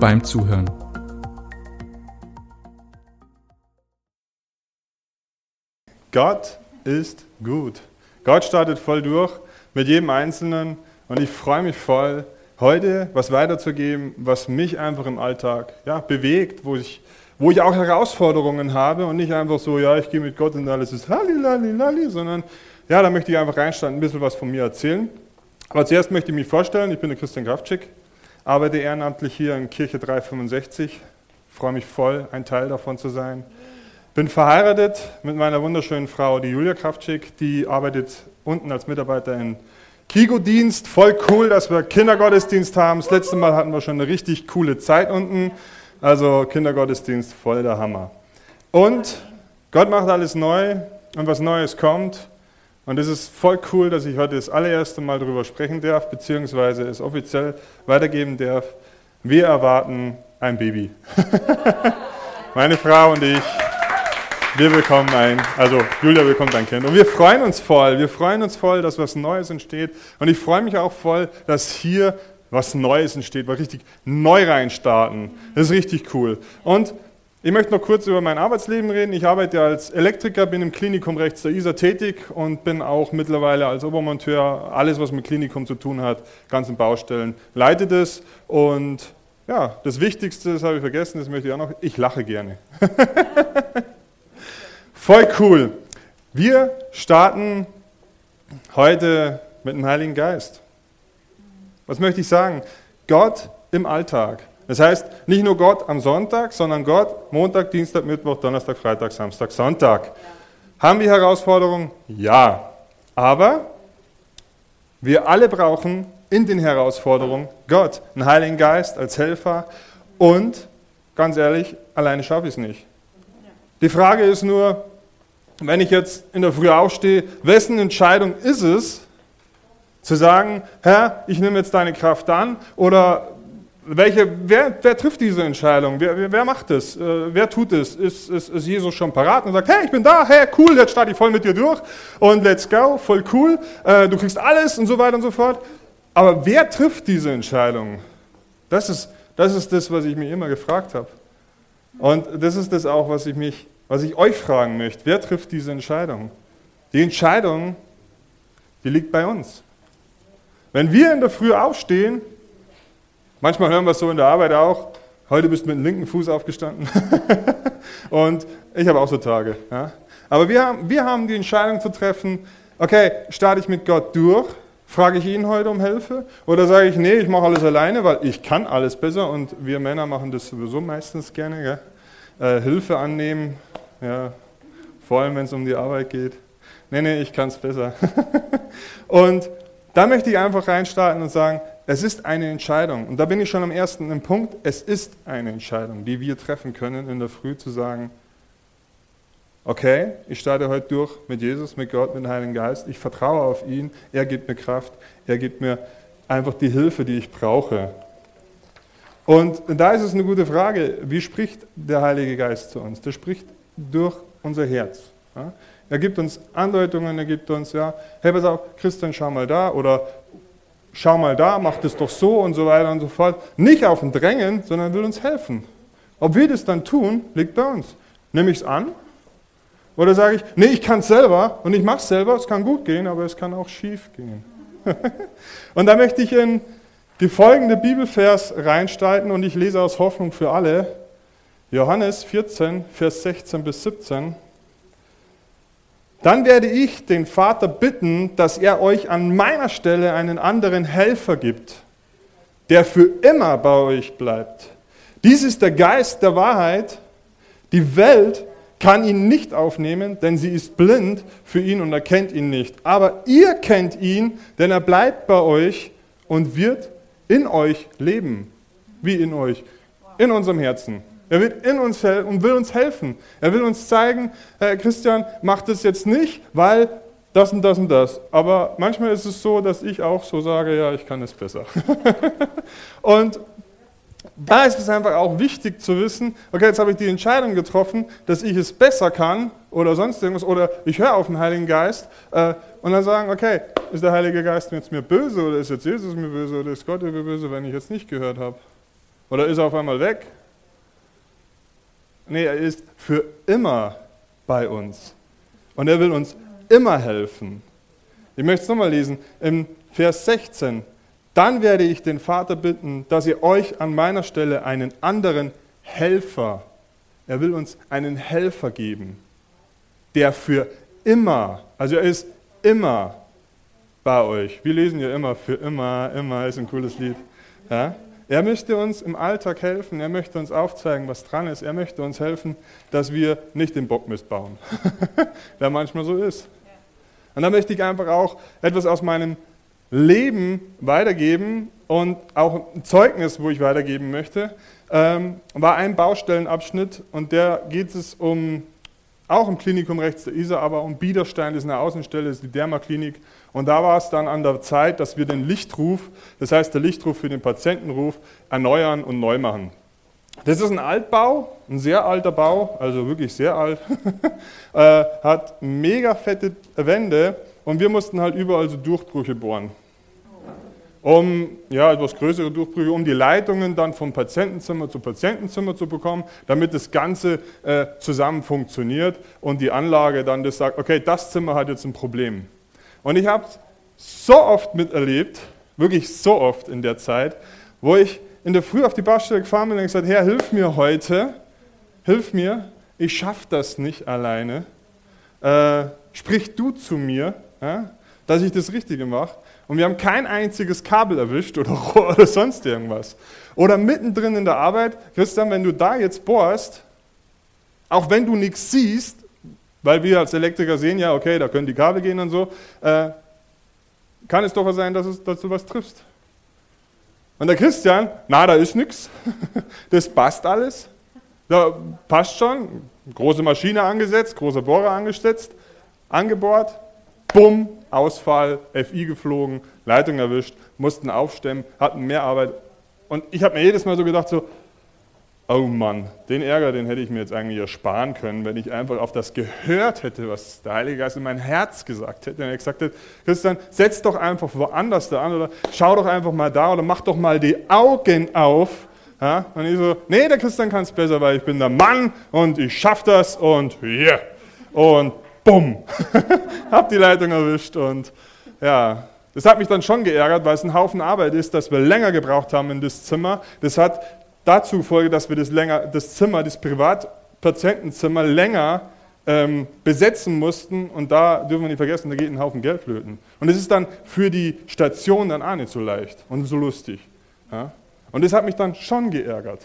beim Zuhören. Gott ist gut. Gott startet voll durch mit jedem Einzelnen und ich freue mich voll, heute was weiterzugeben, was mich einfach im Alltag ja, bewegt, wo ich, wo ich auch Herausforderungen habe und nicht einfach so, ja, ich gehe mit Gott und alles ist halli, sondern ja, da möchte ich einfach reinstarten, ein bisschen was von mir erzählen. Aber zuerst möchte ich mich vorstellen, ich bin der Christian Kraftschick, arbeite ehrenamtlich hier in Kirche 365, freue mich voll, ein Teil davon zu sein. Bin verheiratet mit meiner wunderschönen Frau, die Julia Kraftschick, die arbeitet unten als Mitarbeiter in Kigo-Dienst. Voll cool, dass wir Kindergottesdienst haben. Das letzte Mal hatten wir schon eine richtig coole Zeit unten. Also Kindergottesdienst, voll der Hammer. Und Gott macht alles neu und was Neues kommt. Und es ist voll cool, dass ich heute das allererste Mal darüber sprechen darf, beziehungsweise es offiziell weitergeben darf. Wir erwarten ein Baby. Meine Frau und ich, wir bekommen ein, also Julia bekommt ein Kind. Und wir freuen uns voll, wir freuen uns voll, dass was Neues entsteht. Und ich freue mich auch voll, dass hier was Neues entsteht, wir richtig neu reinstarten. Das ist richtig cool. Und ich möchte noch kurz über mein Arbeitsleben reden. Ich arbeite als Elektriker, bin im Klinikum rechts der ISA tätig und bin auch mittlerweile als Obermonteur alles, was mit Klinikum zu tun hat, ganzen Baustellen, leite das. Und ja, das Wichtigste, das habe ich vergessen, das möchte ich auch noch, ich lache gerne. Voll cool. Wir starten heute mit dem Heiligen Geist. Was möchte ich sagen? Gott im Alltag. Das heißt, nicht nur Gott am Sonntag, sondern Gott Montag, Dienstag, Mittwoch, Donnerstag, Freitag, Samstag, Sonntag. Ja. Haben wir Herausforderungen? Ja. Aber wir alle brauchen in den Herausforderungen Gott, einen Heiligen Geist als Helfer und ganz ehrlich, alleine schaffe ich es nicht. Die Frage ist nur, wenn ich jetzt in der Früh aufstehe, wessen Entscheidung ist es, zu sagen, Herr, ich nehme jetzt deine Kraft an oder welche, wer, wer trifft diese Entscheidung? Wer, wer, macht es? Äh, wer tut es? Ist, ist, ist Jesus schon parat und sagt, hey, ich bin da, hey, cool, jetzt starte ich voll mit dir durch und let's go, voll cool, äh, du kriegst alles und so weiter und so fort. Aber wer trifft diese Entscheidung? Das ist, das ist das, was ich mir immer gefragt habe. Und das ist das auch, was ich, mich, was ich euch fragen möchte. Wer trifft diese Entscheidung? Die Entscheidung, die liegt bei uns. Wenn wir in der Früh aufstehen, Manchmal hören wir es so in der Arbeit auch. Heute bist du mit dem linken Fuß aufgestanden. und ich habe auch so Tage. Ja. Aber wir haben, wir haben die Entscheidung zu treffen, okay, starte ich mit Gott durch, frage ich ihn heute um Hilfe oder sage ich, nee, ich mache alles alleine, weil ich kann alles besser und wir Männer machen das sowieso meistens gerne. Äh, Hilfe annehmen, ja, vor allem wenn es um die Arbeit geht. Nee, nee, ich kann es besser. und da möchte ich einfach reinstarten und sagen, es ist eine Entscheidung. Und da bin ich schon am ersten Punkt. Es ist eine Entscheidung, die wir treffen können in der Früh zu sagen, okay, ich starte heute durch mit Jesus, mit Gott, mit dem Heiligen Geist. Ich vertraue auf ihn. Er gibt mir Kraft. Er gibt mir einfach die Hilfe, die ich brauche. Und da ist es eine gute Frage, wie spricht der Heilige Geist zu uns? Der spricht durch unser Herz. Er gibt uns Andeutungen, er gibt uns, ja, hey, pass auf, Christian, schau mal da oder schau mal da, mach das doch so und so weiter und so fort. Nicht auf ein Drängen, sondern will uns helfen. Ob wir das dann tun, liegt bei uns. Nehme ich es an? Oder sage ich, nee, ich kann es selber und ich mache es selber, es kann gut gehen, aber es kann auch schief gehen. und da möchte ich in die folgende Bibelvers reinstalten und ich lese aus Hoffnung für alle. Johannes 14, Vers 16 bis 17. Dann werde ich den Vater bitten, dass er euch an meiner Stelle einen anderen Helfer gibt, der für immer bei euch bleibt. Dies ist der Geist der Wahrheit. Die Welt kann ihn nicht aufnehmen, denn sie ist blind für ihn und erkennt ihn nicht. Aber ihr kennt ihn, denn er bleibt bei euch und wird in euch leben. Wie in euch? in unserem Herzen. Er wird in uns und will uns helfen. Er will uns zeigen, äh, Christian, mach das jetzt nicht, weil das und das und das. Aber manchmal ist es so, dass ich auch so sage, ja, ich kann es besser. und da ist es einfach auch wichtig zu wissen, okay, jetzt habe ich die Entscheidung getroffen, dass ich es besser kann oder sonst irgendwas, oder ich höre auf den Heiligen Geist äh, und dann sagen, okay, ist der Heilige Geist jetzt mir böse oder ist jetzt Jesus mir böse oder ist Gott mir böse, wenn ich jetzt nicht gehört habe? Oder ist er auf einmal weg? Nee, er ist für immer bei uns und er will uns immer helfen. Ich möchte es nochmal lesen, im Vers 16. Dann werde ich den Vater bitten, dass ihr euch an meiner Stelle einen anderen Helfer, er will uns einen Helfer geben, der für immer, also er ist immer bei euch. Wir lesen ja immer für immer, immer ist ein cooles Lied. Ja? Er möchte uns im Alltag helfen, er möchte uns aufzeigen, was dran ist, er möchte uns helfen, dass wir nicht den Bockmist bauen, der manchmal so ist. Und da möchte ich einfach auch etwas aus meinem Leben weitergeben und auch ein Zeugnis, wo ich weitergeben möchte, ähm, war ein Baustellenabschnitt und der geht es um, auch im Klinikum rechts der Isar, aber um Biederstein, das ist eine Außenstelle, das ist die Dermaklinik. Und da war es dann an der Zeit, dass wir den Lichtruf, das heißt der Lichtruf für den Patientenruf, erneuern und neu machen. Das ist ein Altbau, ein sehr alter Bau, also wirklich sehr alt, äh, hat mega fette Wände und wir mussten halt überall so Durchbrüche bohren. Um ja, etwas größere Durchbrüche, um die Leitungen dann vom Patientenzimmer zu Patientenzimmer zu bekommen, damit das Ganze äh, zusammen funktioniert und die Anlage dann das sagt, okay, das Zimmer hat jetzt ein Problem. Und ich habe so oft miterlebt, wirklich so oft in der Zeit, wo ich in der Früh auf die Baustelle gefahren bin und gesagt, Herr, hilf mir heute, hilf mir, ich schaffe das nicht alleine. Äh, sprich du zu mir, ja, dass ich das Richtige mache. Und wir haben kein einziges Kabel erwischt oder Rohr oder sonst irgendwas. Oder mittendrin in der Arbeit, Christian, wenn du da jetzt bohrst, auch wenn du nichts siehst, weil wir als Elektriker sehen, ja, okay, da können die Kabel gehen und so, äh, kann es doch sein, dass, es, dass du was triffst. Und der Christian, na, da ist nichts, das passt alles, da passt schon, große Maschine angesetzt, großer Bohrer angesetzt, angebohrt, bumm, Ausfall, FI geflogen, Leitung erwischt, mussten aufstemmen, hatten mehr Arbeit. Und ich habe mir jedes Mal so gedacht, so, oh Mann, den Ärger, den hätte ich mir jetzt eigentlich ersparen können, wenn ich einfach auf das gehört hätte, was der Heilige Geist in mein Herz gesagt hätte. Wenn er gesagt hätte, Christian, setz doch einfach woanders da an oder schau doch einfach mal da oder mach doch mal die Augen auf. Ja? Und ich so, nee, der Christian kann es besser, weil ich bin der Mann und ich schaffe das und yeah. Und bumm, hab die Leitung erwischt und ja, das hat mich dann schon geärgert, weil es ein Haufen Arbeit ist, dass wir länger gebraucht haben in das Zimmer. Das hat dazu Folge, dass wir das, länger, das Zimmer, das Privatpatientenzimmer länger ähm, besetzen mussten und da dürfen wir nicht vergessen, da geht ein Haufen Geld flöten. Und es ist dann für die Station dann auch nicht so leicht und so lustig. Ja? Und das hat mich dann schon geärgert.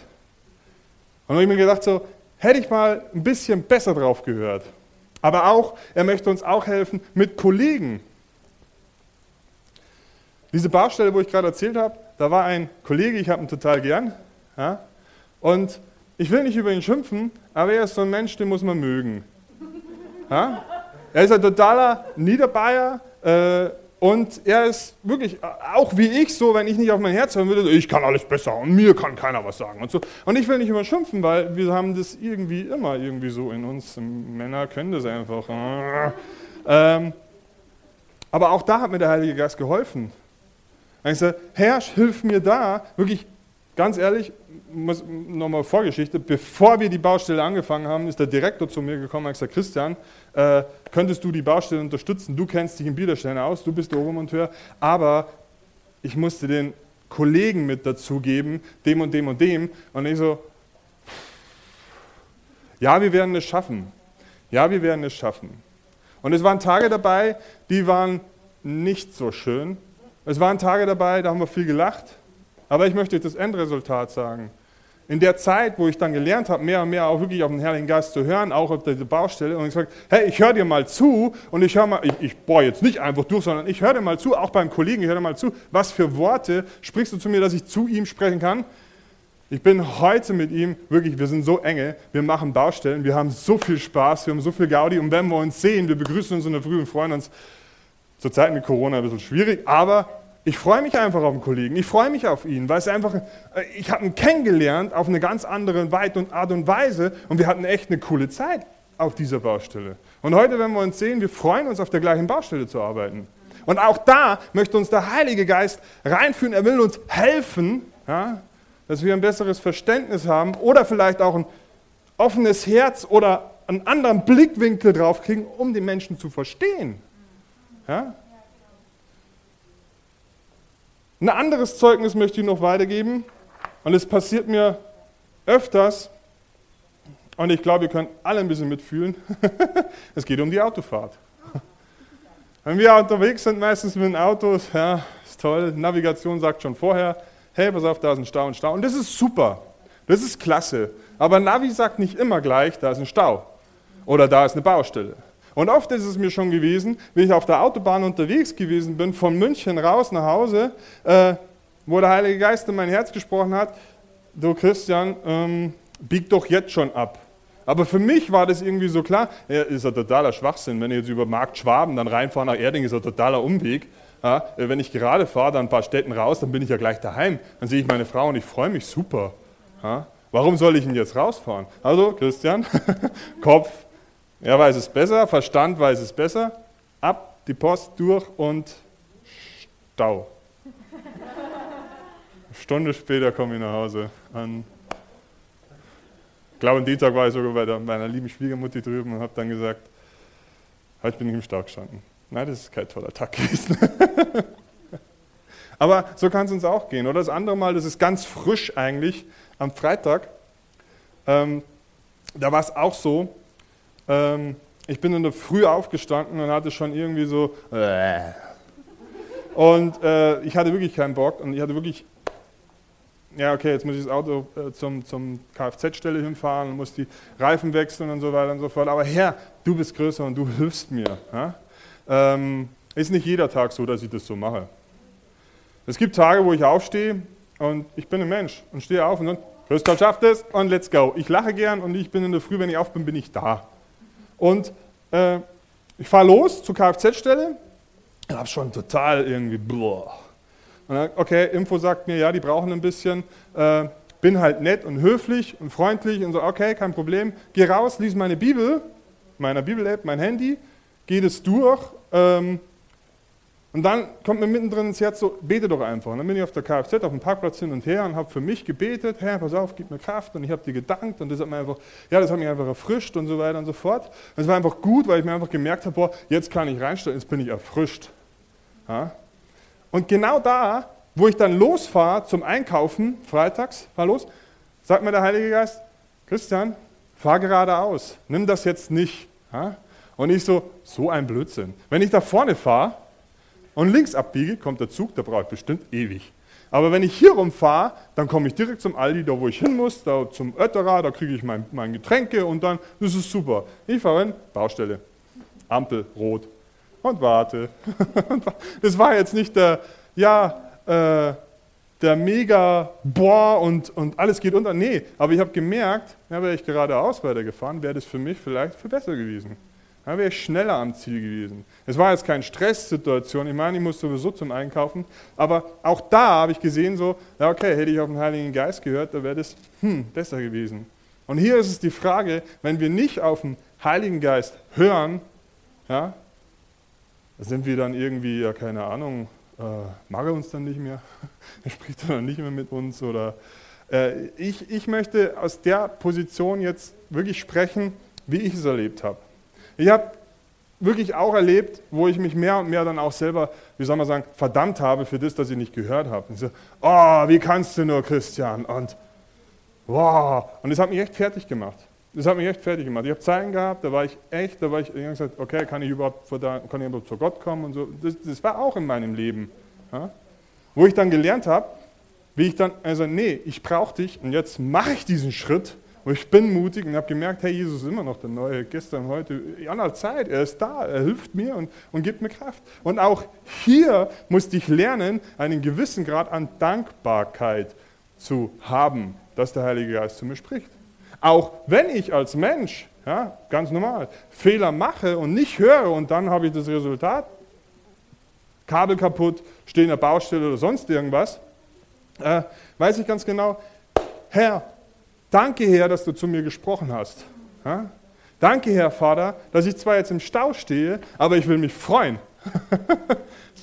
Und dann habe ich mir gedacht, so, hätte ich mal ein bisschen besser drauf gehört. Aber auch, er möchte uns auch helfen mit Kollegen. Diese Baustelle, wo ich gerade erzählt habe, da war ein Kollege, ich habe ihn total gern, ja? Und ich will nicht über ihn schimpfen, aber er ist so ein Mensch, den muss man mögen. Ja? Er ist ein totaler Niederbayer äh, und er ist wirklich, auch wie ich, so, wenn ich nicht auf mein Herz hören würde, ich kann alles besser und mir kann keiner was sagen und so. Und ich will nicht überschimpfen, weil wir haben das irgendwie immer irgendwie so in uns. Männer können das einfach. Ähm, aber auch da hat mir der Heilige Geist geholfen. Hat gesagt, Herr, hilf mir da, wirklich ganz ehrlich, nochmal Vorgeschichte, bevor wir die Baustelle angefangen haben, ist der Direktor zu mir gekommen und hat gesagt, Christian, äh, könntest du die Baustelle unterstützen? Du kennst dich in Biederstein aus, du bist der Obermonteur, aber ich musste den Kollegen mit dazugeben, dem und dem und dem. Und ich so, ja, wir werden es schaffen. Ja, wir werden es schaffen. Und es waren Tage dabei, die waren nicht so schön. Es waren Tage dabei, da haben wir viel gelacht. Aber ich möchte das Endresultat sagen. In der Zeit, wo ich dann gelernt habe, mehr und mehr auch wirklich auf den Heiligen Geist zu hören, auch auf der Baustelle, und ich sage, hey, ich höre dir mal zu und ich höre mal, ich, ich bohre jetzt nicht einfach durch, sondern ich höre dir mal zu, auch beim Kollegen, ich höre dir mal zu, was für Worte sprichst du zu mir, dass ich zu ihm sprechen kann? Ich bin heute mit ihm, wirklich, wir sind so enge, wir machen Baustellen, wir haben so viel Spaß, wir haben so viel Gaudi und wenn wir uns sehen, wir begrüßen uns in der Früh und freuen uns. Zur Zeit mit Corona ein bisschen schwierig, aber ich freue mich einfach auf den Kollegen, ich freue mich auf ihn, weil es einfach, äh, ich habe ihn kennengelernt auf eine ganz andere Art und Weise und wir hatten echt eine coole Zeit auf dieser Baustelle. Und heute, wenn wir uns sehen, wir freuen uns auf der gleichen Baustelle zu arbeiten. Und auch da möchte uns der Heilige Geist reinführen, er will uns helfen, ja, dass wir ein besseres Verständnis haben oder vielleicht auch ein offenes Herz oder einen anderen Blickwinkel drauf kriegen, um die Menschen zu verstehen. Ja? Ein anderes Zeugnis möchte ich noch weitergeben und es passiert mir öfters und ich glaube, ihr könnt alle ein bisschen mitfühlen. es geht um die Autofahrt. Wenn wir unterwegs sind, meistens mit den Autos, ja, ist toll, Navigation sagt schon vorher, hey, pass auf, da ist ein Stau, ein Stau. Und das ist super, das ist klasse. Aber Navi sagt nicht immer gleich, da ist ein Stau oder da ist eine Baustelle. Und oft ist es mir schon gewesen, wie ich auf der Autobahn unterwegs gewesen bin, von München raus nach Hause, äh, wo der Heilige Geist in mein Herz gesprochen hat, du Christian, ähm, bieg doch jetzt schon ab. Aber für mich war das irgendwie so klar, ja, ist ein totaler Schwachsinn, wenn ich jetzt über Markt Schwaben dann reinfahre nach Erding, ist ein totaler Umweg. Ja, wenn ich gerade fahre, dann ein paar Städten raus, dann bin ich ja gleich daheim. Dann sehe ich meine Frau und ich freue mich super. Ja, warum soll ich denn jetzt rausfahren? Also, Christian, Kopf, er weiß es besser, Verstand weiß es besser. Ab, die Post durch und Stau. Eine Stunde später komme ich nach Hause. An ich glaube, am Dienstag war ich sogar bei der, meiner lieben Schwiegermutti drüben und habe dann gesagt, heute bin ich im Stau gestanden. Nein, das ist kein toller Tag gewesen. Aber so kann es uns auch gehen. Oder das andere Mal, das ist ganz frisch eigentlich, am Freitag, ähm, da war es auch so, ähm, ich bin in der Früh aufgestanden und hatte schon irgendwie so, äh, und äh, ich hatte wirklich keinen Bock und ich hatte wirklich, ja okay, jetzt muss ich das Auto äh, zum, zum Kfz-Stelle hinfahren und muss die Reifen wechseln und so weiter und so fort. Aber Herr, du bist größer und du hilfst mir. Ja? Ähm, ist nicht jeder Tag so, dass ich das so mache. Es gibt Tage, wo ich aufstehe und ich bin ein Mensch und stehe auf und dann, Christoph schafft es und let's go. Ich lache gern und ich bin in der Früh, wenn ich auf bin, bin ich da. Und äh, ich fahre los zur Kfz-Stelle und habe schon total irgendwie, boah. Okay, Info sagt mir, ja, die brauchen ein bisschen. Äh, bin halt nett und höflich und freundlich und so, okay, kein Problem. Geh raus, lies meine Bibel, meiner Bibel-App, mein Handy, geh das durch. Ähm, und dann kommt mir mittendrin ins Herz so, bete doch einfach. Und dann bin ich auf der Kfz auf dem Parkplatz hin und her und habe für mich gebetet, Herr, pass auf, gib mir Kraft. Und ich habe dir gedankt und das hat mir einfach, ja, das hat mich einfach erfrischt und so weiter und so fort. Und es war einfach gut, weil ich mir einfach gemerkt habe, boah, jetzt kann ich reinstellen, jetzt bin ich erfrischt. Ja? Und genau da, wo ich dann losfahre zum Einkaufen, freitags, fahr los, sagt mir der Heilige Geist, Christian, fahr geradeaus, nimm das jetzt nicht. Ja? Und ich so, so ein Blödsinn. Wenn ich da vorne fahre, und links abbiege, kommt der Zug, der braucht bestimmt ewig. Aber wenn ich hier rumfahre, dann komme ich direkt zum Aldi, da wo ich hin muss, da zum Ötterer, da kriege ich mein, mein Getränke und dann, das ist super. Ich fahre hin, Baustelle, Ampel, rot und warte. das war jetzt nicht der, ja, äh, der mega boah und, und alles geht unter. Nee, aber ich habe gemerkt, ja, wäre ich geradeaus weitergefahren, wäre das für mich vielleicht viel besser gewesen. Da wäre ich schneller am Ziel gewesen. Es war jetzt keine Stresssituation. Ich meine, ich muss sowieso zum Einkaufen. Aber auch da habe ich gesehen, so, ja, okay, hätte ich auf den Heiligen Geist gehört, da wäre das hm, besser gewesen. Und hier ist es die Frage, wenn wir nicht auf den Heiligen Geist hören, ja, sind wir dann irgendwie, ja, keine Ahnung, äh, mag er uns dann nicht mehr? er spricht dann nicht mehr mit uns? Oder äh, ich, ich möchte aus der Position jetzt wirklich sprechen, wie ich es erlebt habe. Ich habe wirklich auch erlebt, wo ich mich mehr und mehr dann auch selber, wie soll man sagen, verdammt habe für das, dass ich nicht gehört habe. Und so, oh, wie kannst du nur, Christian? Und wow. Und das hat mich echt fertig gemacht. Das hat mich echt fertig gemacht. Ich habe Zeiten gehabt, da war ich echt, da war ich, habe gesagt, okay, kann ich überhaupt, kann ich überhaupt zu Gott kommen und so. Das, das war auch in meinem Leben. Ja? Wo ich dann gelernt habe, wie ich dann, also nee, ich brauche dich und jetzt mache ich diesen Schritt und ich bin mutig und habe gemerkt, hey, Jesus ist immer noch der Neue, gestern, heute, an aller Zeit. Er ist da, er hilft mir und, und gibt mir Kraft. Und auch hier musste ich lernen, einen gewissen Grad an Dankbarkeit zu haben, dass der Heilige Geist zu mir spricht. Auch wenn ich als Mensch, ja, ganz normal, Fehler mache und nicht höre und dann habe ich das Resultat, Kabel kaputt, stehe in der Baustelle oder sonst irgendwas, äh, weiß ich ganz genau, Herr, danke Herr, dass du zu mir gesprochen hast. Ja? Danke Herr Vater, dass ich zwar jetzt im Stau stehe, aber ich will mich freuen.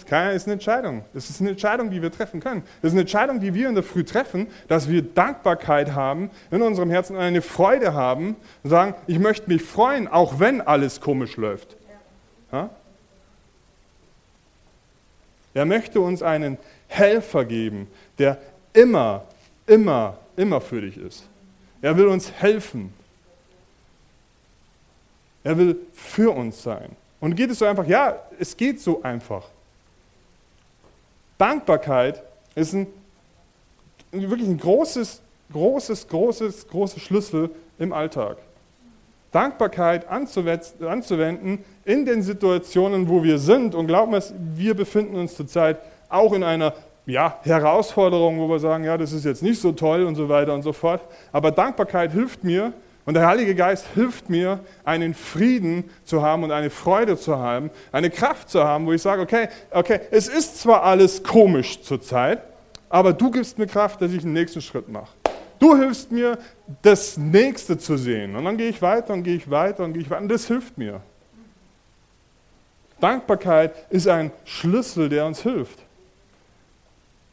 Das ist eine Entscheidung. Das ist eine Entscheidung, die wir treffen können. Das ist eine Entscheidung, die wir in der Früh treffen, dass wir Dankbarkeit haben in unserem Herzen und eine Freude haben und sagen, ich möchte mich freuen, auch wenn alles komisch läuft. Ja? Er möchte uns einen Helfer geben, der immer, immer, immer für dich ist. Er will uns helfen. Er will für uns sein. Und geht es so einfach? Ja, es geht so einfach. Dankbarkeit ist ein, wirklich ein großes, großes, großes, großes Schlüssel im Alltag. Dankbarkeit anzuwenden in den Situationen, wo wir sind. Und glauben wir, wir befinden uns zurzeit auch in einer ja, Herausforderung, wo wir sagen, ja, das ist jetzt nicht so toll und so weiter und so fort. Aber Dankbarkeit hilft mir, und der Heilige Geist hilft mir, einen Frieden zu haben und eine Freude zu haben, eine Kraft zu haben, wo ich sage, okay, okay, es ist zwar alles komisch zurzeit, aber du gibst mir Kraft, dass ich den nächsten Schritt mache. Du hilfst mir, das Nächste zu sehen. Und dann gehe ich weiter und gehe ich weiter und gehe ich weiter. Und das hilft mir. Dankbarkeit ist ein Schlüssel, der uns hilft.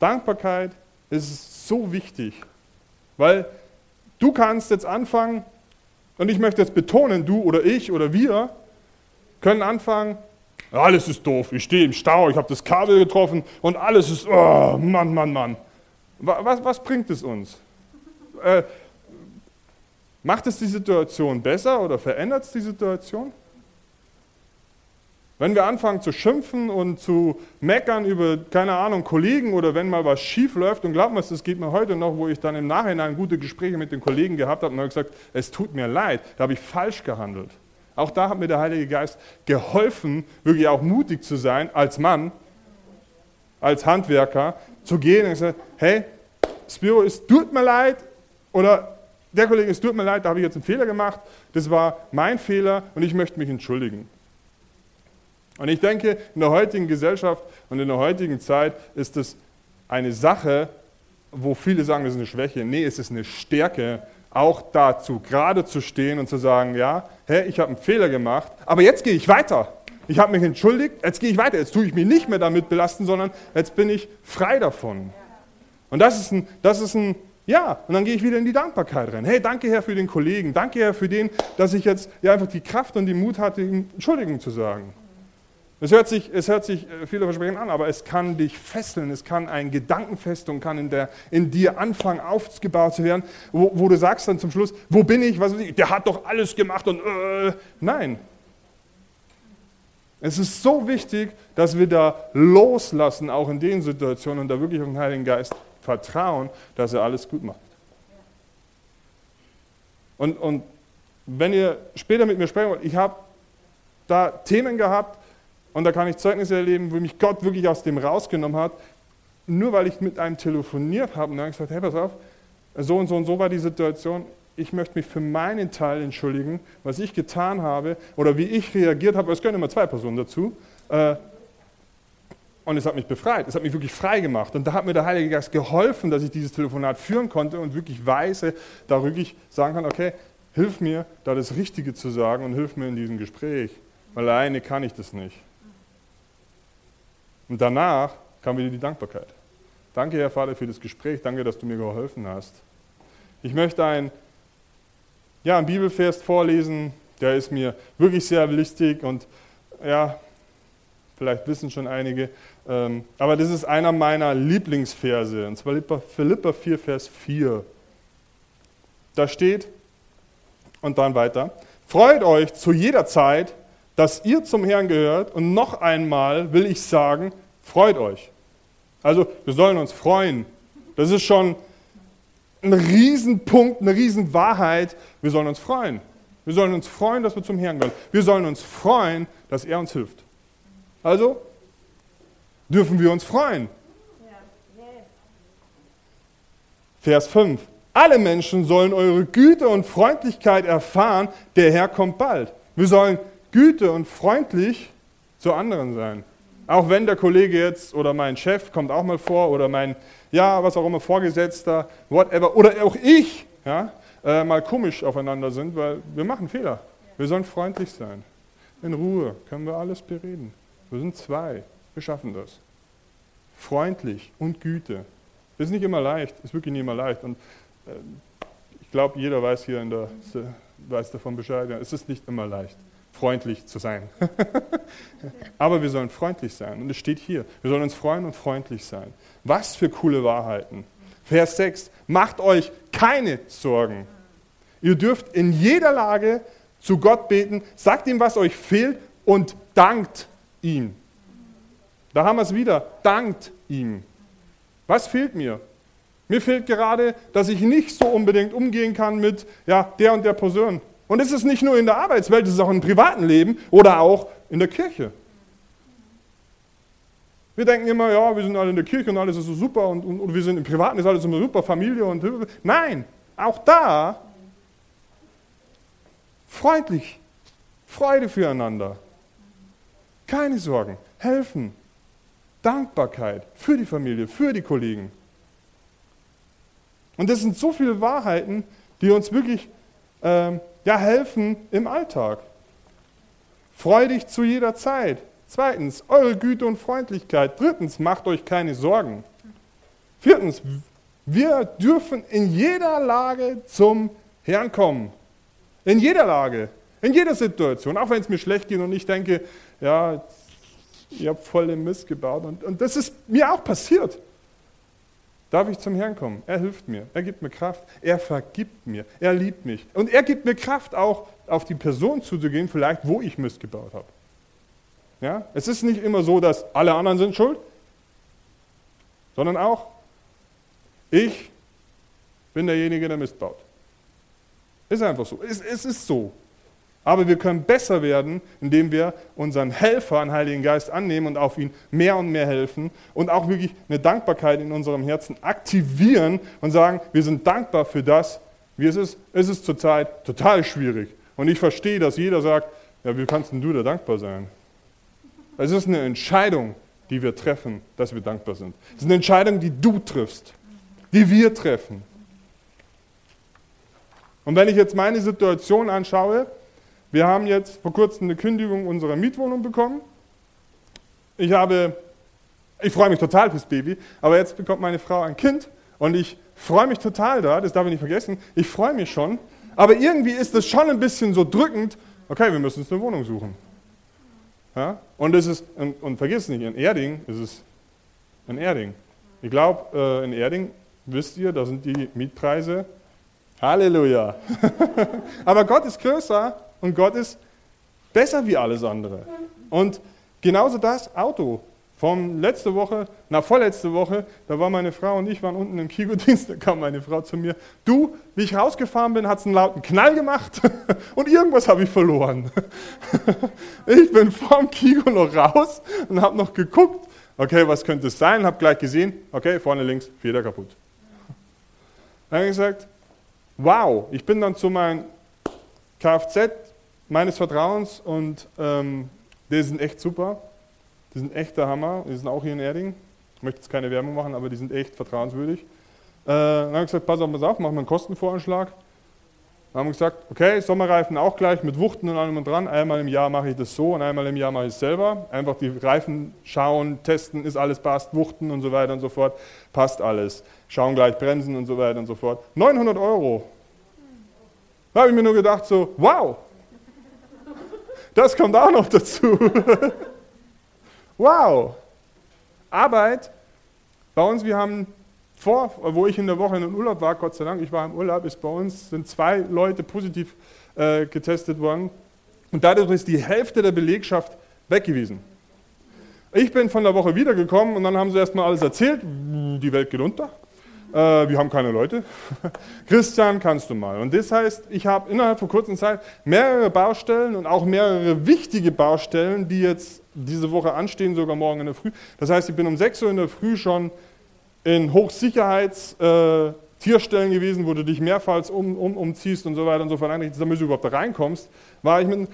Dankbarkeit ist so wichtig, weil du kannst jetzt anfangen, und ich möchte jetzt betonen, du oder ich oder wir können anfangen, alles ist doof, ich stehe im Stau, ich habe das Kabel getroffen und alles ist, oh, Mann, Mann, Mann. Was, was bringt es uns? Äh, macht es die Situation besser oder verändert es die Situation? Wenn wir anfangen zu schimpfen und zu meckern über, keine Ahnung, Kollegen oder wenn mal was schief läuft, und glaubt mir, das geht mir heute noch, wo ich dann im Nachhinein gute Gespräche mit den Kollegen gehabt habe und habe gesagt, es tut mir leid, da habe ich falsch gehandelt. Auch da hat mir der Heilige Geist geholfen, wirklich auch mutig zu sein, als Mann, als Handwerker, zu gehen und gesagt, hey, Spiro, es tut mir leid, oder der Kollege, es tut mir leid, da habe ich jetzt einen Fehler gemacht, das war mein Fehler und ich möchte mich entschuldigen. Und ich denke, in der heutigen Gesellschaft und in der heutigen Zeit ist es eine Sache, wo viele sagen, das ist eine Schwäche. Nee, es ist eine Stärke, auch dazu gerade zu stehen und zu sagen, ja, hey, ich habe einen Fehler gemacht, aber jetzt gehe ich weiter. Ich habe mich entschuldigt, jetzt gehe ich weiter. Jetzt tue ich mich nicht mehr damit belasten, sondern jetzt bin ich frei davon. Und das ist ein, das ist ein ja, und dann gehe ich wieder in die Dankbarkeit rein. Hey, danke Herr für den Kollegen, danke Herr für den, dass ich jetzt ja einfach die Kraft und den Mut hatte, ihm Entschuldigung zu sagen. Es hört, sich, es hört sich äh, viele Versprechen an, aber es kann dich fesseln, es kann ein Gedankenfestung, kann in, der, in dir anfangen aufgebaut zu werden, wo, wo, du sagst dann zum Schluss, wo bin ich, was ich, der hat doch alles gemacht und äh, nein. Es ist so wichtig, dass wir da loslassen, auch in den Situationen und da wirklich auf den Heiligen Geist vertrauen, dass er alles gut macht. Und, und wenn ihr später mit mir sprechen wollt, ich habe da Themen gehabt, und da kann ich Zeugnisse erleben, wo mich Gott wirklich aus dem rausgenommen hat, nur weil ich mit einem telefoniert habe und dann gesagt, hey, pass auf, so und so und so war die Situation, ich möchte mich für meinen Teil entschuldigen, was ich getan habe oder wie ich reagiert habe, es gehören immer zwei Personen dazu, äh, und es hat mich befreit, es hat mich wirklich frei gemacht. Und da hat mir der Heilige Geist geholfen, dass ich dieses Telefonat führen konnte und wirklich weise, da wirklich sagen kann, okay, hilf mir, da das Richtige zu sagen und hilf mir in diesem Gespräch, alleine kann ich das nicht. Und danach kam wieder die Dankbarkeit. Danke, Herr Vater, für das Gespräch. Danke, dass du mir geholfen hast. Ich möchte ein, ja, einen Bibelvers vorlesen, der ist mir wirklich sehr wichtig und ja, vielleicht wissen schon einige, ähm, aber das ist einer meiner Lieblingsverse, und zwar Philippa 4, Vers 4. Da steht, und dann weiter, freut euch zu jeder Zeit, dass ihr zum Herrn gehört. Und noch einmal will ich sagen, freut euch. Also wir sollen uns freuen. Das ist schon ein Riesenpunkt, eine Riesenwahrheit. Wir sollen uns freuen. Wir sollen uns freuen, dass wir zum Herrn gehören. Wir sollen uns freuen, dass er uns hilft. Also dürfen wir uns freuen. Vers 5. Alle Menschen sollen eure Güte und Freundlichkeit erfahren, der Herr kommt bald. Wir sollen Güte und freundlich zu anderen sein. Auch wenn der Kollege jetzt oder mein Chef kommt auch mal vor oder mein, ja, was auch immer, Vorgesetzter, whatever, oder auch ich, ja, äh, mal komisch aufeinander sind, weil wir machen Fehler. Wir sollen freundlich sein. In Ruhe können wir alles bereden. Wir sind zwei. Wir schaffen das. Freundlich und Güte. Ist nicht immer leicht, ist wirklich nicht immer leicht. Und äh, ich glaube, jeder weiß hier in der, weiß davon Bescheid. Ja, es ist nicht immer leicht freundlich zu sein. Aber wir sollen freundlich sein. Und es steht hier, wir sollen uns freuen und freundlich sein. Was für coole Wahrheiten. Vers 6, macht euch keine Sorgen. Ihr dürft in jeder Lage zu Gott beten, sagt ihm, was euch fehlt und dankt ihm. Da haben wir es wieder, dankt ihm. Was fehlt mir? Mir fehlt gerade, dass ich nicht so unbedingt umgehen kann mit ja, der und der Person. Und es ist nicht nur in der Arbeitswelt, es ist auch im privaten Leben oder auch in der Kirche. Wir denken immer, ja, wir sind alle in der Kirche und alles ist so super und, und, und wir sind im Privaten, ist alles immer super, Familie und. Nein, auch da freundlich, Freude füreinander, keine Sorgen, helfen, Dankbarkeit für die Familie, für die Kollegen. Und das sind so viele Wahrheiten, die uns wirklich ähm, ja, helfen im Alltag. Freudig zu jeder Zeit. Zweitens, eure Güte und Freundlichkeit. Drittens, macht euch keine Sorgen. Viertens, wir dürfen in jeder Lage zum Herrn kommen. In jeder Lage, in jeder Situation, auch wenn es mir schlecht geht und ich denke, ja, ich habe voll den Mist gebaut. Und, und das ist mir auch passiert darf ich zum Herrn kommen. Er hilft mir, er gibt mir Kraft, er vergibt mir, er liebt mich. Und er gibt mir Kraft, auch auf die Person zuzugehen, vielleicht, wo ich Mist gebaut habe. Ja? Es ist nicht immer so, dass alle anderen sind schuld, sondern auch ich bin derjenige, der Mist baut. Ist einfach so. Es, es ist so. Aber wir können besser werden, indem wir unseren Helfer, den Heiligen Geist, annehmen und auf ihn mehr und mehr helfen und auch wirklich eine Dankbarkeit in unserem Herzen aktivieren und sagen, wir sind dankbar für das, wie es ist. Es ist zurzeit total schwierig. Und ich verstehe, dass jeder sagt, ja, wie kannst denn du da dankbar sein? Es ist eine Entscheidung, die wir treffen, dass wir dankbar sind. Es ist eine Entscheidung, die du triffst, die wir treffen. Und wenn ich jetzt meine Situation anschaue, wir haben jetzt vor kurzem eine Kündigung unserer Mietwohnung bekommen. Ich habe, ich freue mich total fürs Baby, aber jetzt bekommt meine Frau ein Kind und ich freue mich total da, das darf ich nicht vergessen, ich freue mich schon, aber irgendwie ist es schon ein bisschen so drückend, okay, wir müssen uns eine Wohnung suchen. Ja? Und, es ist, und, und vergiss nicht, in Erding ist es in Erding. Ich glaube, äh, in Erding, wisst ihr, da sind die Mietpreise, Halleluja. aber Gott ist größer und Gott ist besser wie alles andere. Und genauso das Auto. Von letzte Woche, na vorletzte Woche, da war meine Frau und ich waren unten im Kigodienst, da kam meine Frau zu mir. Du, wie ich rausgefahren bin, hat es einen lauten Knall gemacht und irgendwas habe ich verloren. Ich bin vom Kigo noch raus und habe noch geguckt, okay, was könnte es sein? Habe gleich gesehen, okay, vorne links, Feder kaputt. Dann habe ich gesagt, wow, ich bin dann zu meinem Kfz meines Vertrauens und ähm, die sind echt super. Die sind echt der Hammer. Die sind auch hier in Erding. Ich möchte jetzt keine Werbung machen, aber die sind echt vertrauenswürdig. Äh, dann habe ich gesagt, pass auf, pass auf, machen wir einen Kostenvoranschlag. Dann haben wir gesagt, okay, Sommerreifen auch gleich mit Wuchten und allem und dran. Einmal im Jahr mache ich das so und einmal im Jahr mache ich es selber. Einfach die Reifen schauen, testen, ist alles passt, Wuchten und so weiter und so fort. Passt alles. Schauen gleich, Bremsen und so weiter und so fort. 900 Euro. Da habe ich mir nur gedacht so, wow, das kommt auch noch dazu. wow. Arbeit. Bei uns, wir haben vor, wo ich in der Woche in den Urlaub war, Gott sei Dank, ich war im Urlaub, ist bei uns, sind zwei Leute positiv äh, getestet worden. Und dadurch ist die Hälfte der Belegschaft weg gewesen. Ich bin von der Woche wiedergekommen und dann haben sie erstmal alles erzählt. Die Welt geht unter. Äh, wir haben keine Leute. Christian, kannst du mal. Und das heißt, ich habe innerhalb von kurzer Zeit mehrere Baustellen und auch mehrere wichtige Baustellen, die jetzt diese Woche anstehen, sogar morgen in der Früh. Das heißt, ich bin um 6 Uhr in der Früh schon in Hochsicherheitsverfahren Tierstellen gewesen, wo du dich mehrfach um, um, umziehst und so weiter und so fort damit du überhaupt da reinkommst, war ich mit.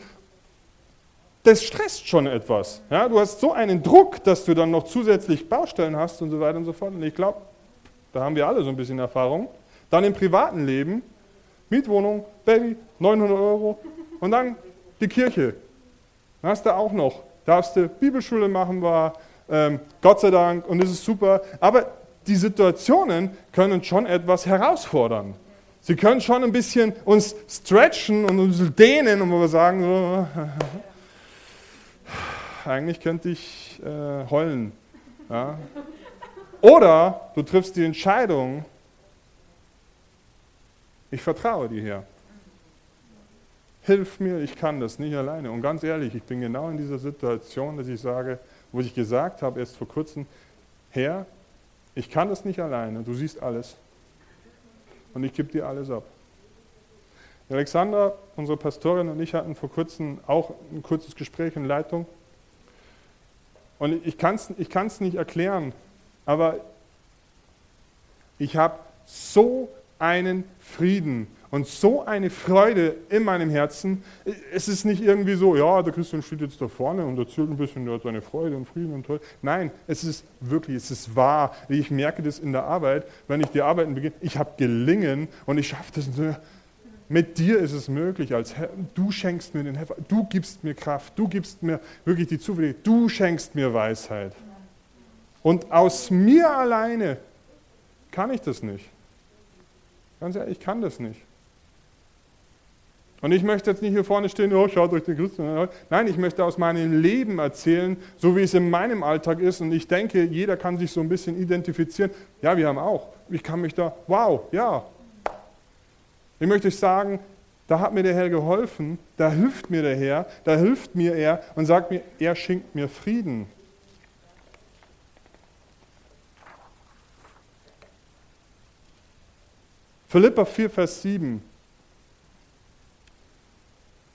Das stresst schon etwas. Ja? Du hast so einen Druck, dass du dann noch zusätzlich Baustellen hast und so weiter und so fort. Und ich glaube, da haben wir alle so ein bisschen Erfahrung. Dann im privaten Leben, Mietwohnung, Baby, 900 Euro und dann die Kirche. Dann hast du auch noch, darfst du Bibelschule machen, war ähm, Gott sei Dank und das ist super. Aber die Situationen können schon etwas herausfordern. Sie können schon ein bisschen uns stretchen und uns dehnen und wir sagen, so, eigentlich könnte ich äh, heulen. Ja? Oder du triffst die Entscheidung, ich vertraue dir her. Hilf mir, ich kann das nicht alleine. Und ganz ehrlich, ich bin genau in dieser Situation, dass ich sage, wo ich gesagt habe, erst vor kurzem, Herr, ich kann das nicht alleine, du siehst alles. Und ich gebe dir alles ab. Alexander, unsere Pastorin und ich hatten vor kurzem auch ein kurzes Gespräch in Leitung. Und ich kann es ich nicht erklären, aber ich habe so einen Frieden und so eine Freude in meinem Herzen. Es ist nicht irgendwie so, ja, der Christian steht jetzt da vorne und erzählt ein bisschen, der hat seine Freude und Frieden und toll. Nein, es ist wirklich, es ist wahr. Ich merke das in der Arbeit, wenn ich die Arbeiten beginne. Ich habe gelingen und ich schaffe das. Mit dir ist es möglich, als Herr, du schenkst mir den Helfer, du gibst mir Kraft, du gibst mir wirklich die Zuversicht, du schenkst mir Weisheit. Und aus mir alleine kann ich das nicht. Ganz ehrlich, ich kann das nicht. Und ich möchte jetzt nicht hier vorne stehen, oh, schaut euch den Christen an. Nein, ich möchte aus meinem Leben erzählen, so wie es in meinem Alltag ist. Und ich denke, jeder kann sich so ein bisschen identifizieren. Ja, wir haben auch. Ich kann mich da, wow, ja. Ich möchte euch sagen, da hat mir der Herr geholfen, da hilft mir der Herr, da hilft mir er und sagt mir, er schenkt mir Frieden. Philippa 4, Vers 7.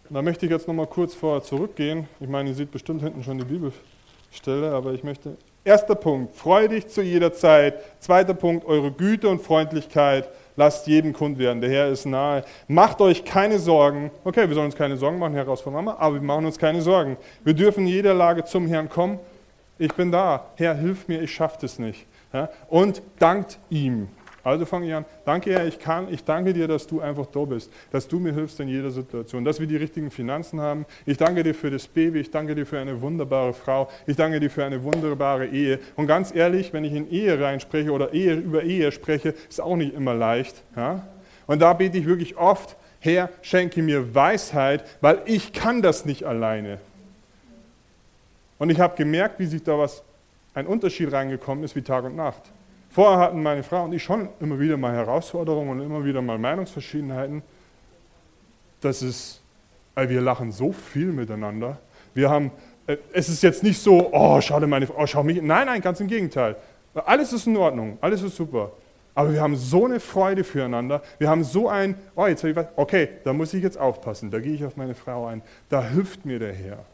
Da möchte ich jetzt nochmal kurz vorher zurückgehen. Ich meine, ihr seht bestimmt hinten schon die Bibelstelle, aber ich möchte. Erster Punkt, freu dich zu jeder Zeit. Zweiter Punkt, eure Güte und Freundlichkeit lasst jedem kund werden. Der Herr ist nahe. Macht euch keine Sorgen. Okay, wir sollen uns keine Sorgen machen, heraus von Mama, aber wir machen uns keine Sorgen. Wir dürfen in jeder Lage zum Herrn kommen. Ich bin da. Herr, hilf mir, ich schaffe das nicht. Und dankt ihm. Also fange ich an. Danke, Herr, ich kann, ich danke dir, dass du einfach da bist, dass du mir hilfst in jeder Situation, dass wir die richtigen Finanzen haben. Ich danke dir für das Baby, ich danke dir für eine wunderbare Frau, ich danke dir für eine wunderbare Ehe. Und ganz ehrlich, wenn ich in Ehe reinspreche oder Ehe, über Ehe spreche, ist auch nicht immer leicht. Ja? Und da bete ich wirklich oft, Herr, schenke mir Weisheit, weil ich kann das nicht alleine. Und ich habe gemerkt, wie sich da was, ein Unterschied reingekommen ist wie Tag und Nacht. Vorher hatten meine Frau und ich schon immer wieder mal Herausforderungen und immer wieder mal Meinungsverschiedenheiten. Das ist, wir lachen so viel miteinander. Wir haben, äh, es ist jetzt nicht so, oh, schade meine Frau, oh, schau mich. Nein, nein, ganz im Gegenteil. Alles ist in Ordnung, alles ist super. Aber wir haben so eine Freude füreinander. Wir haben so ein, oh, jetzt habe ich was, okay, da muss ich jetzt aufpassen, da gehe ich auf meine Frau ein. Da hilft mir der Herr.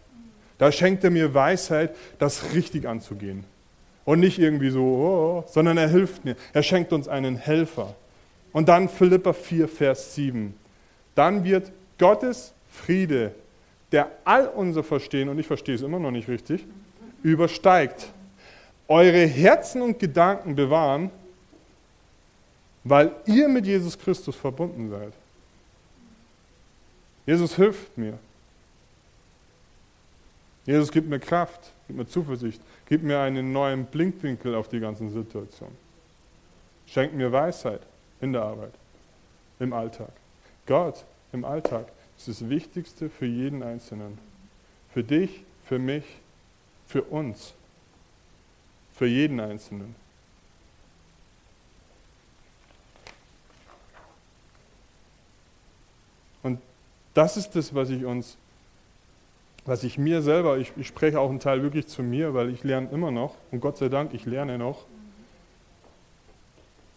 Da schenkt er mir Weisheit, das richtig anzugehen. Und nicht irgendwie so, oh, sondern er hilft mir. Er schenkt uns einen Helfer. Und dann Philippa 4, Vers 7. Dann wird Gottes Friede, der all unser Verstehen, und ich verstehe es immer noch nicht richtig, übersteigt, eure Herzen und Gedanken bewahren, weil ihr mit Jesus Christus verbunden seid. Jesus hilft mir. Jesus gibt mir Kraft, gibt mir Zuversicht, Gib mir einen neuen Blinkwinkel auf die ganze Situation. Schenk mir Weisheit in der Arbeit, im Alltag. Gott im Alltag ist das Wichtigste für jeden Einzelnen. Für dich, für mich, für uns. Für jeden Einzelnen. Und das ist das, was ich uns was ich mir selber, ich, ich spreche auch einen Teil wirklich zu mir, weil ich lerne immer noch, und Gott sei Dank, ich lerne noch,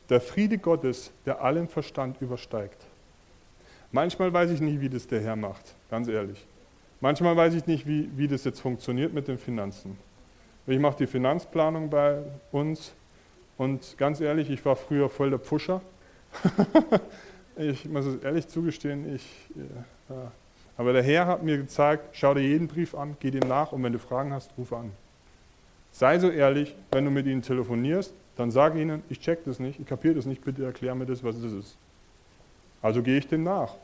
der Friede Gottes, der allen Verstand übersteigt. Manchmal weiß ich nicht, wie das der Herr macht, ganz ehrlich. Manchmal weiß ich nicht, wie, wie das jetzt funktioniert mit den Finanzen. Ich mache die Finanzplanung bei uns und ganz ehrlich, ich war früher voll der Pfuscher. ich muss es ehrlich zugestehen, ich, ja. Aber der Herr hat mir gezeigt, schau dir jeden Brief an, geh dem nach und wenn du Fragen hast, ruf an. Sei so ehrlich, wenn du mit ihnen telefonierst, dann sag ihnen, ich check das nicht, ich kapiere das nicht, bitte erklär mir das, was das ist. Also gehe ich dem nach.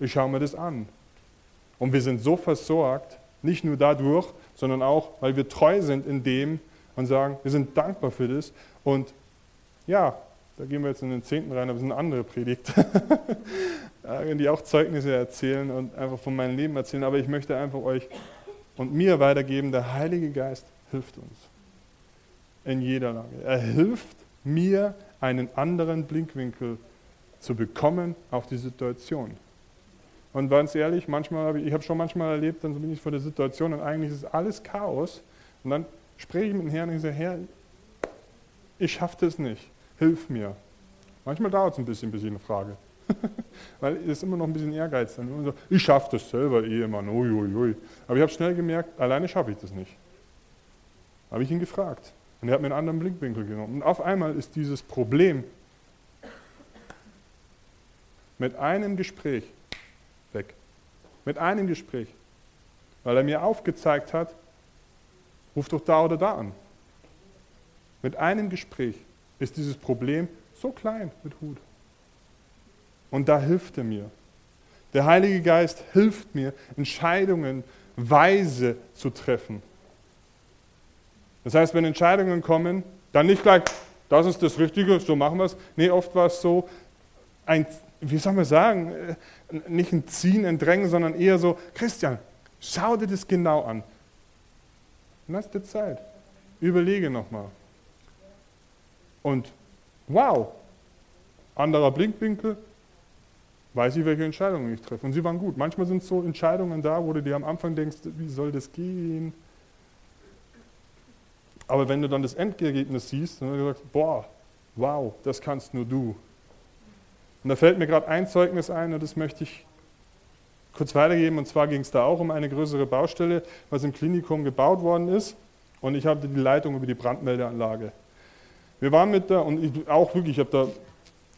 Ich schaue mir das an. Und wir sind so versorgt, nicht nur dadurch, sondern auch, weil wir treu sind in dem und sagen, wir sind dankbar für das. Und ja, da gehen wir jetzt in den Zehnten rein, aber es ist eine andere Predigt, die auch Zeugnisse erzählen und einfach von meinem Leben erzählen. Aber ich möchte einfach euch und mir weitergeben, der Heilige Geist hilft uns. In jeder Lage. Er hilft mir, einen anderen Blickwinkel zu bekommen auf die Situation. Und ganz ehrlich, manchmal habe ich, ich habe schon manchmal erlebt, dann bin ich vor der Situation und eigentlich ist alles Chaos. Und dann spreche ich mit dem Herrn und ich sage, Herr, ich schaffe das nicht, hilf mir. Manchmal dauert es ein bisschen, bis ich eine Frage. Weil es ist immer noch ein bisschen Ehrgeiz. So, ich schaffe das selber, Ehemann, uiuiui. Aber ich habe schnell gemerkt, alleine schaffe ich das nicht. Habe ich ihn gefragt. Und er hat mir einen anderen Blickwinkel genommen. Und auf einmal ist dieses Problem mit einem Gespräch weg. Mit einem Gespräch. Weil er mir aufgezeigt hat, ruf doch da oder da an. Mit einem Gespräch ist dieses Problem so klein mit Hut. Und da hilft er mir. Der Heilige Geist hilft mir, Entscheidungen weise zu treffen. Das heißt, wenn Entscheidungen kommen, dann nicht gleich, das ist das Richtige, so machen wir es. Nee, oft war es so, ein, wie soll man sagen, äh, nicht ein Ziehen, ein Drängen, sondern eher so, Christian, schau dir das genau an. Lass dir Zeit. Überlege nochmal. Und wow, anderer Blinkwinkel, weiß ich, welche Entscheidungen ich treffe. Und sie waren gut. Manchmal sind so Entscheidungen da, wo du dir am Anfang denkst, wie soll das gehen? Aber wenn du dann das Endergebnis siehst, dann hast du gesagt, boah, wow, das kannst nur du. Und da fällt mir gerade ein Zeugnis ein und das möchte ich kurz weitergeben. Und zwar ging es da auch um eine größere Baustelle, was im Klinikum gebaut worden ist. Und ich hatte die Leitung über die Brandmeldeanlage. Wir waren mit da, und ich auch wirklich, ich habe da,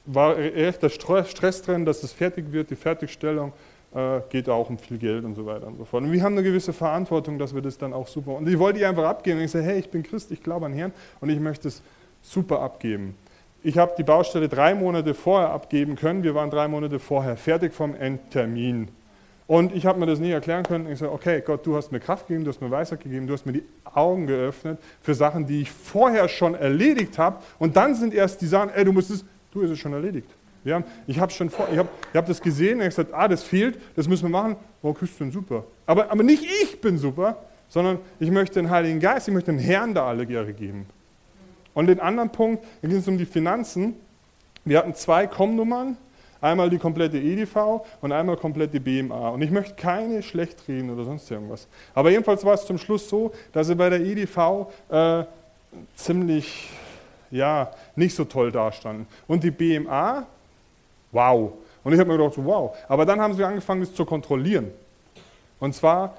war echt der Stress drin, dass es fertig wird, die Fertigstellung äh, geht auch um viel Geld und so weiter und so fort. Und wir haben eine gewisse Verantwortung, dass wir das dann auch super, und ich wollte die einfach abgeben. Und ich sage, hey, ich bin Christ, ich glaube an Herrn und ich möchte es super abgeben. Ich habe die Baustelle drei Monate vorher abgeben können. Wir waren drei Monate vorher fertig vom Endtermin. Und ich habe mir das nie erklären können. Ich sage, okay, Gott, du hast mir Kraft gegeben, du hast mir Weisheit gegeben, du hast mir die Augen geöffnet für Sachen, die ich vorher schon erledigt habe. Und dann sind erst die Sachen, ey, du musst es, du ist es schon erledigt. Wir haben, ich habe schon vor, ich habe ich hab das gesehen, ich habe gesagt, ah, das fehlt, das müssen wir machen. Oh, Christian, super. Aber, aber nicht ich bin super, sondern ich möchte den Heiligen Geist, ich möchte den Herrn da alle Ehre geben. Und den anderen Punkt, da ging es um die Finanzen. Wir hatten zwei Com-Nummern, einmal die komplette EDV und einmal komplett die BMA. Und ich möchte keine schlecht reden oder sonst irgendwas. Aber jedenfalls war es zum Schluss so, dass sie bei der EDV äh, ziemlich, ja, nicht so toll dastanden. Und die BMA, wow. Und ich habe mir gedacht, wow. Aber dann haben sie angefangen, das zu kontrollieren. Und zwar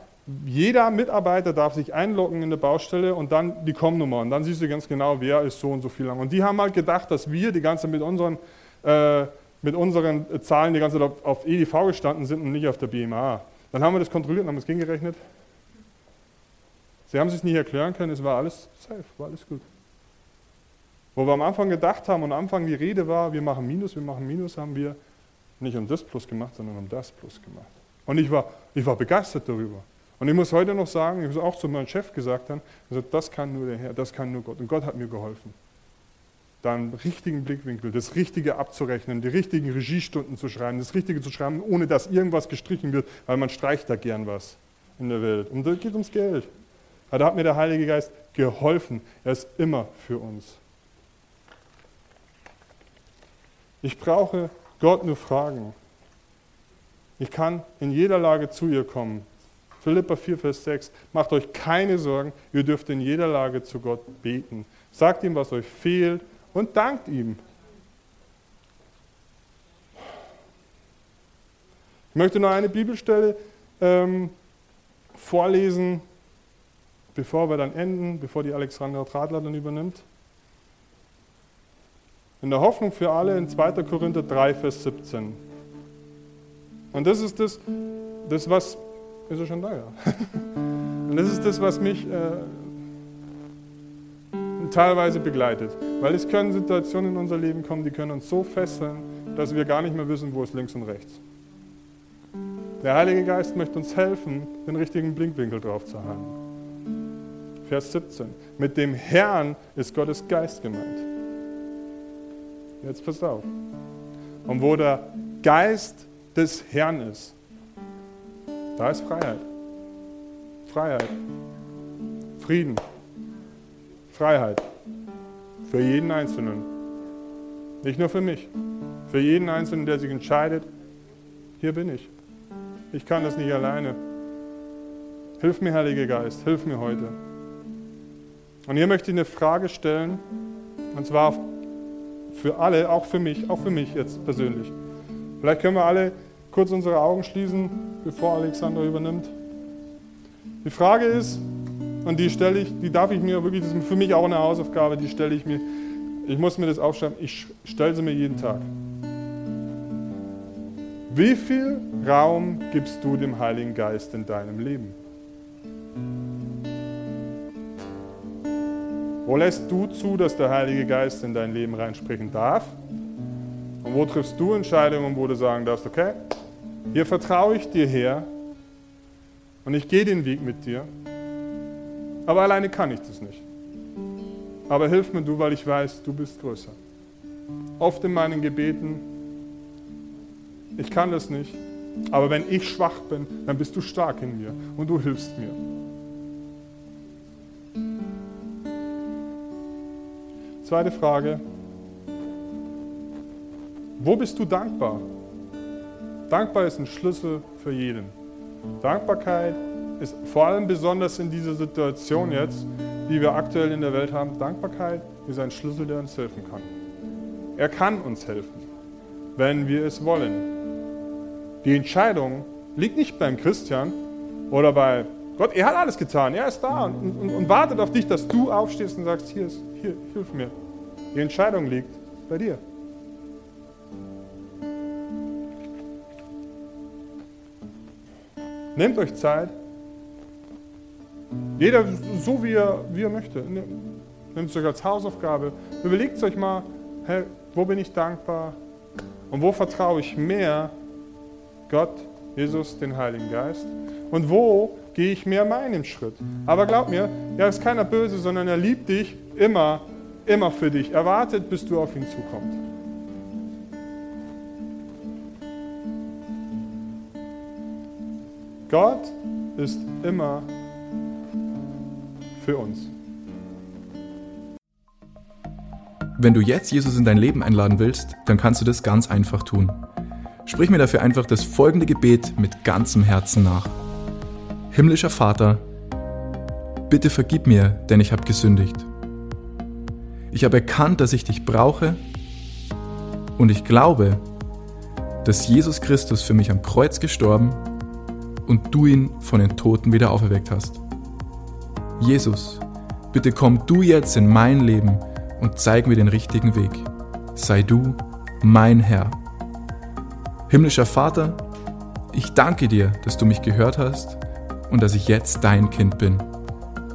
jeder Mitarbeiter darf sich einloggen in der Baustelle und dann die Com-Nummer. Und dann siehst du ganz genau, wer ist so und so viel lang. Und die haben halt gedacht, dass wir die ganze mit unseren, äh, mit unseren Zahlen die ganze Zeit auf, auf EDV gestanden sind und nicht auf der BMA. Dann haben wir das kontrolliert und haben es gegengerechnet. Sie haben es sich nicht erklären können, es war alles safe, war alles gut. Wo wir am Anfang gedacht haben und am Anfang die Rede war, wir machen Minus, wir machen Minus, haben wir nicht um das Plus gemacht, sondern um das Plus gemacht. Und ich war, ich war begeistert darüber. Und ich muss heute noch sagen, ich muss auch zu meinem Chef gesagt haben, gesagt, das kann nur der Herr, das kann nur Gott. Und Gott hat mir geholfen. Da einen richtigen Blickwinkel, das Richtige abzurechnen, die richtigen Regiestunden zu schreiben, das Richtige zu schreiben, ohne dass irgendwas gestrichen wird, weil man streicht da gern was in der Welt. Und da geht ums Geld. Da hat mir der Heilige Geist geholfen. Er ist immer für uns. Ich brauche Gott nur fragen. Ich kann in jeder Lage zu ihr kommen. Philippa 4, Vers 6. Macht euch keine Sorgen, ihr dürft in jeder Lage zu Gott beten. Sagt ihm, was euch fehlt und dankt ihm. Ich möchte noch eine Bibelstelle ähm, vorlesen, bevor wir dann enden, bevor die Alexandra Tradler dann übernimmt. In der Hoffnung für alle in 2. Korinther 3, Vers 17. Und das ist das, das was, ist er schon da, ja. Und das ist das, was mich äh, teilweise begleitet. Weil es können Situationen in unser Leben kommen, die können uns so fesseln, dass wir gar nicht mehr wissen, wo ist links und rechts. Der Heilige Geist möchte uns helfen, den richtigen Blinkwinkel drauf zu haben. Vers 17. Mit dem Herrn ist Gottes Geist gemeint. Jetzt passt auf. Und wo der Geist des Herrn ist, da ist Freiheit. Freiheit. Frieden. Freiheit. Für jeden Einzelnen. Nicht nur für mich. Für jeden Einzelnen, der sich entscheidet, hier bin ich. Ich kann das nicht alleine. Hilf mir, Heiliger Geist, hilf mir heute. Und hier möchte ich eine Frage stellen, und zwar für alle, auch für mich, auch für mich jetzt persönlich. Vielleicht können wir alle kurz unsere Augen schließen, bevor Alexander übernimmt. Die Frage ist, und die stelle ich, die darf ich mir wirklich, das ist für mich auch eine Hausaufgabe, die stelle ich mir, ich muss mir das aufschreiben, ich stelle sie mir jeden Tag. Wie viel Raum gibst du dem Heiligen Geist in deinem Leben? Wo lässt du zu, dass der Heilige Geist in dein Leben reinsprechen darf? Und wo triffst du Entscheidungen, wo du sagen darfst, okay, hier vertraue ich dir her und ich gehe den Weg mit dir, aber alleine kann ich das nicht. Aber hilf mir du, weil ich weiß, du bist größer. Oft in meinen Gebeten, ich kann das nicht, aber wenn ich schwach bin, dann bist du stark in mir und du hilfst mir. Zweite Frage. Wo bist du dankbar? Dankbar ist ein Schlüssel für jeden. Dankbarkeit ist vor allem besonders in dieser Situation jetzt, die wir aktuell in der Welt haben. Dankbarkeit ist ein Schlüssel, der uns helfen kann. Er kann uns helfen, wenn wir es wollen. Die Entscheidung liegt nicht beim Christian oder bei Gott. Er hat alles getan. Er ist da und, und, und wartet auf dich, dass du aufstehst und sagst, hier, ist, hier hilf mir. Die Entscheidung liegt bei dir. Nehmt euch Zeit. Jeder so, wie er, wie er möchte. Nehmt es euch als Hausaufgabe. Überlegt euch mal, hey, wo bin ich dankbar? Und wo vertraue ich mehr Gott, Jesus, den Heiligen Geist? Und wo gehe ich mehr meinen Schritt? Aber glaub mir, er ist keiner böse, sondern er liebt dich immer immer für dich. Er wartet, bis du auf ihn zukommst. Gott ist immer für uns. Wenn du jetzt Jesus in dein Leben einladen willst, dann kannst du das ganz einfach tun. Sprich mir dafür einfach das folgende Gebet mit ganzem Herzen nach. Himmlischer Vater, bitte vergib mir, denn ich habe gesündigt. Ich habe erkannt, dass ich dich brauche und ich glaube, dass Jesus Christus für mich am Kreuz gestorben und du ihn von den Toten wieder auferweckt hast. Jesus, bitte komm du jetzt in mein Leben und zeig mir den richtigen Weg. Sei du mein Herr. Himmlischer Vater, ich danke dir, dass du mich gehört hast und dass ich jetzt dein Kind bin.